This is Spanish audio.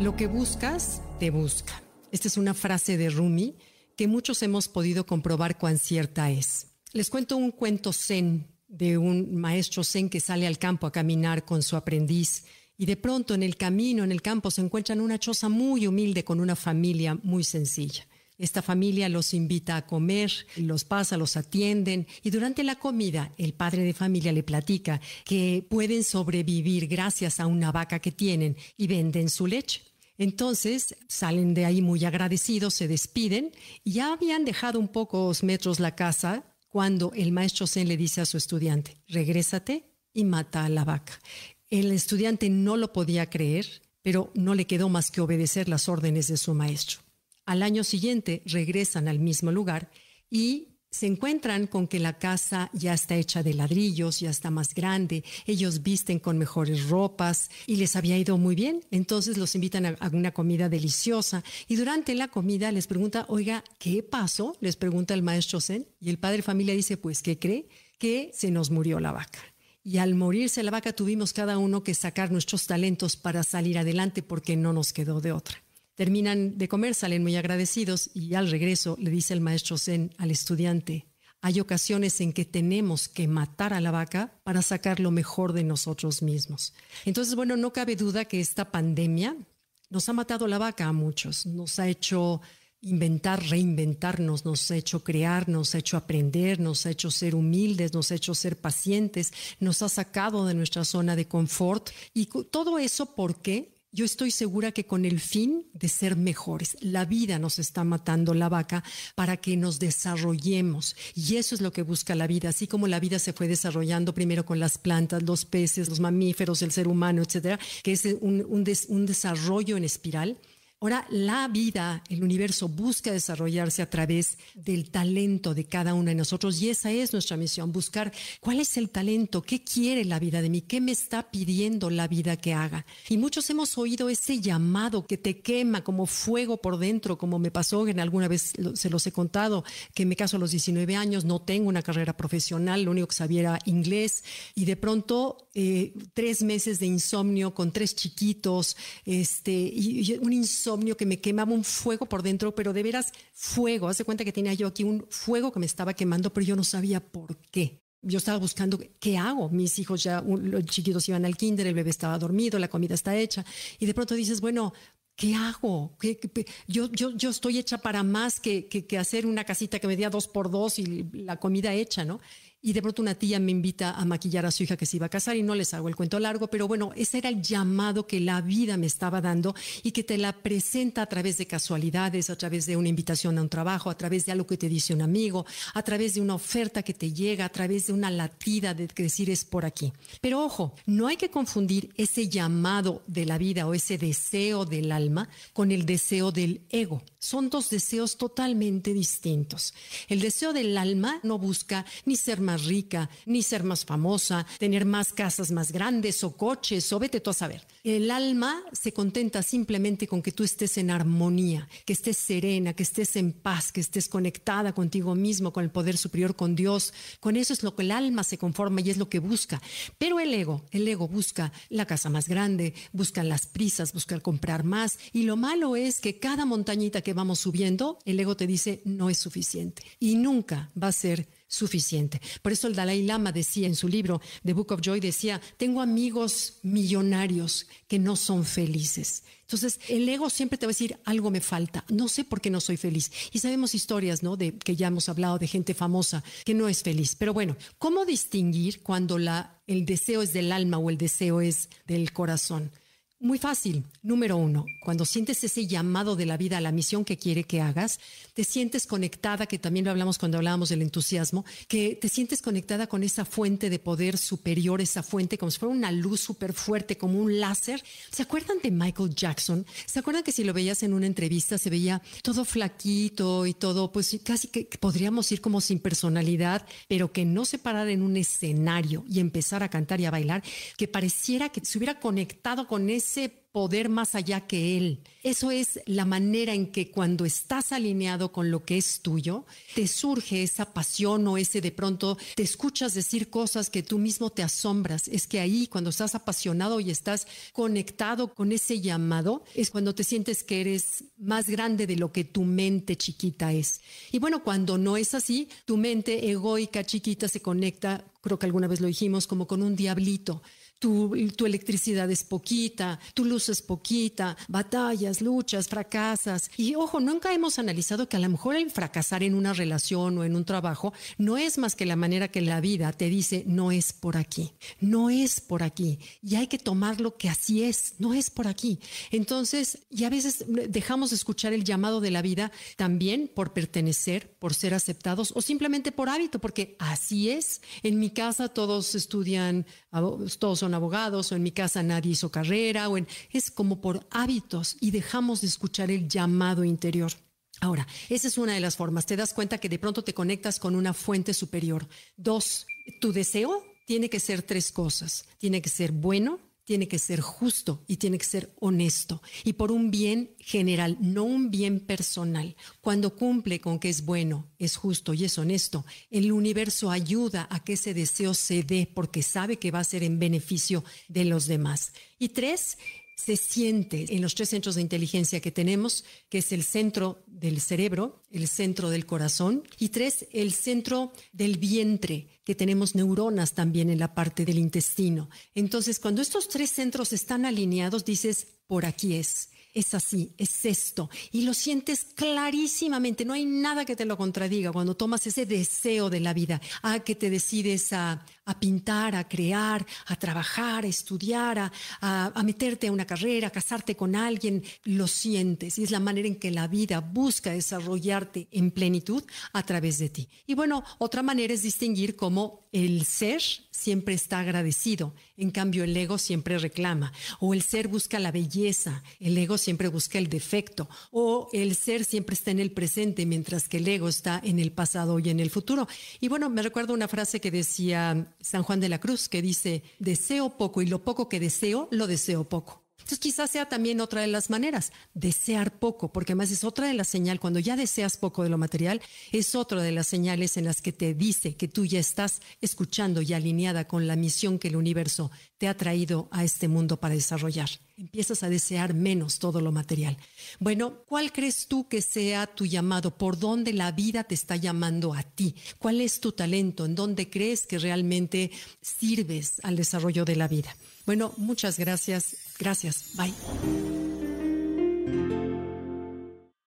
Lo que buscas, te busca. Esta es una frase de Rumi que muchos hemos podido comprobar cuán cierta es. Les cuento un cuento zen de un maestro zen que sale al campo a caminar con su aprendiz y de pronto en el camino, en el campo, se encuentran una choza muy humilde con una familia muy sencilla. Esta familia los invita a comer, los pasa, los atienden y durante la comida el padre de familia le platica que pueden sobrevivir gracias a una vaca que tienen y venden su leche. Entonces salen de ahí muy agradecidos, se despiden y ya habían dejado un pocos metros la casa cuando el maestro Zen le dice a su estudiante, regrésate y mata a la vaca. El estudiante no lo podía creer, pero no le quedó más que obedecer las órdenes de su maestro. Al año siguiente regresan al mismo lugar y se encuentran con que la casa ya está hecha de ladrillos, ya está más grande, ellos visten con mejores ropas y les había ido muy bien. Entonces los invitan a, una comida deliciosa y durante la comida les pregunta, oiga, ¿qué pasó? Les pregunta el maestro Zen y el padre de familia dice, pues, ¿qué cree? Que se nos murió la vaca. Y al morirse la vaca tuvimos cada uno que sacar nuestros talentos para salir adelante porque no nos quedó de otra. Terminan de comer, salen muy agradecidos y al regreso le dice el maestro Zen al estudiante, hay ocasiones en que tenemos que matar a la vaca para sacar lo mejor de nosotros mismos. Entonces, bueno, no cabe duda que esta pandemia nos ha matado la vaca a muchos, nos ha hecho inventar, reinventarnos, nos ha hecho crear, nos ha hecho aprender, nos ha hecho ser humildes, nos ha hecho ser pacientes, nos ha sacado de nuestra zona de confort. Y todo eso, ¿por qué? Yo estoy segura que con el fin de ser mejores, la vida nos está matando la vaca para que nos desarrollemos. Y eso es lo que busca la vida, así como la vida se fue desarrollando primero con las plantas, los peces, los mamíferos, el ser humano, etcétera, que es un, un desarrollo en espiral Ahora, la vida, el universo busca desarrollarse a través del talento de cada uno de nosotros y esa es nuestra misión, buscar cuál es el talento, qué quiere la vida de mí, qué me está pidiendo la vida que haga. Y muchos hemos oído ese llamado que te quema como fuego por dentro, como me pasó en alguna vez, se los he contado, que me caso a los 19 años, no tengo una carrera profesional, lo único que sabía era inglés y de pronto eh, tres meses de insomnio con tres chiquitos, este, un insomnio que me quemaba un fuego por dentro, pero de veras fuego. Hace cuenta que tenía yo aquí un fuego que me estaba quemando, pero yo no sabía por qué. Yo estaba buscando qué hago. Mis hijos ya, los chiquitos iban al kinder, el bebé estaba dormido, la comida está hecha. Y de pronto dices, bueno, ¿qué hago? yo, yo, yo estoy hecha para más que, que, que, hacer una casita que me diera dos por dos y la comida hecha, ¿no? Y de pronto una tía me invita a maquillar a su hija que se iba a casar y no les hago el cuento largo, pero bueno, ese era el llamado que la vida me estaba dando y que te la presenta a través de casualidades, a través de una invitación a un trabajo, a través de algo que te dice un amigo, a través de una oferta que te llega, a través de una latida de decir es por aquí. Pero ojo, no hay que confundir ese llamado de la vida o ese deseo del alma con el deseo del ego. Son dos deseos totalmente distintos. El deseo del alma no busca ni ser rica, ni ser más famosa, tener más casas más grandes o coches o vete tú a saber. El alma se contenta simplemente con que tú estés en armonía, que estés serena, que estés en paz, que estés conectada contigo mismo, con el poder superior, con Dios. Con eso es lo que el alma se conforma y es lo que busca. Pero el ego, el ego busca la casa más grande, busca las prisas, busca comprar más. Y lo malo es que cada montañita que vamos subiendo, el ego te dice no es suficiente y nunca va a ser suficiente. Por eso el Dalai Lama decía en su libro The Book of Joy, decía, tengo amigos millonarios que no son felices. Entonces, el ego siempre te va a decir, algo me falta, no sé por qué no soy feliz. Y sabemos historias, ¿no? De que ya hemos hablado de gente famosa que no es feliz. Pero bueno, ¿cómo distinguir cuando la, el deseo es del alma o el deseo es del corazón? Muy fácil. Número uno, cuando sientes ese llamado de la vida a la misión que quiere que hagas, te sientes conectada, que también lo hablamos cuando hablábamos del entusiasmo, que te sientes conectada con esa fuente de poder superior, esa fuente como si fuera una luz súper fuerte, como un láser. ¿Se acuerdan de Michael Jackson? ¿Se acuerdan que si lo veías en una entrevista se veía todo flaquito y todo, pues casi que podríamos ir como sin personalidad, pero que no se parara en un escenario y empezar a cantar y a bailar, que pareciera que se hubiera conectado con ese ese poder más allá que Él. Eso es la manera en que cuando estás alineado con lo que es tuyo, te surge esa pasión o ese de pronto te escuchas decir cosas que tú mismo te asombras. Es que ahí cuando estás apasionado y estás conectado con ese llamado, es cuando te sientes que eres más grande de lo que tu mente chiquita es. Y bueno, cuando no es así, tu mente egoica chiquita se conecta, creo que alguna vez lo dijimos, como con un diablito tu, electricidad es poquita, tu luz es poquita, batallas, luchas, fracasas. Y ojo, nunca hemos analizado que a lo mejor el fracasar en una relación o en un trabajo no es más que la manera que la vida te dice, no es por aquí, no es por aquí. Y hay que tomarlo que así es, no es por aquí. Entonces, y a veces dejamos de escuchar el llamado de la vida también por pertenecer, por ser aceptados o simplemente por hábito, porque así es. En mi casa todos estudian, todos son abogados o en mi casa nadie hizo carrera o es como por hábitos y dejamos de escuchar el llamado interior. Ahora, esa es una de las formas. Te das cuenta que de pronto te conectas con una fuente superior. Dos, tu deseo tiene que ser tres cosas. Tiene que ser bueno, tiene que ser justo y tiene que ser honesto y por un bien general, no un bien personal. Cuando cumple con que es bueno, es justo y es honesto, el universo ayuda a que ese deseo se dé porque sabe que va a ser en beneficio de los demás. Y tres, se siente en los tres centros de inteligencia que tenemos, que es el centro del cerebro, el centro del corazón, y tres, el centro del vientre, que tenemos neuronas también en la parte del intestino. Entonces, cuando estos tres centros están alineados, dices, por aquí es es así, es esto, y lo sientes clarísimamente, no hay nada que te lo contradiga cuando tomas ese deseo de la vida, a que te decides a, pintar, a crear, a trabajar, a estudiar, a, meterte a una carrera, a casarte con alguien, lo sientes, y es la manera en que la vida busca desarrollarte en plenitud a través de ti. Y bueno, otra manera es distinguir cómo el ser siempre está agradecido, en cambio el ego siempre reclama, o el ser busca la belleza, el ego siempre busca el defecto, o el ser siempre está en el presente, mientras que el ego está en el pasado y en el futuro. Y bueno, me recuerdo una frase que decía San Juan de la Cruz, que dice, deseo poco y lo poco que deseo, lo deseo poco. Entonces quizás sea también otra de las maneras, desear poco, porque además es otra de las señales, cuando ya deseas poco de lo material, es otra de las señales en las que te dice que tú ya estás escuchando y alineada con la misión que el universo te ha traído a este mundo para desarrollar. Empiezas a desear menos todo lo material. Bueno, ¿cuál crees tú que sea tu llamado? ¿Por dónde la vida te está llamando a ti? ¿Cuál es tu talento? ¿En dónde crees que realmente sirves al desarrollo de la vida? Bueno, muchas gracias. Gracias. Bye.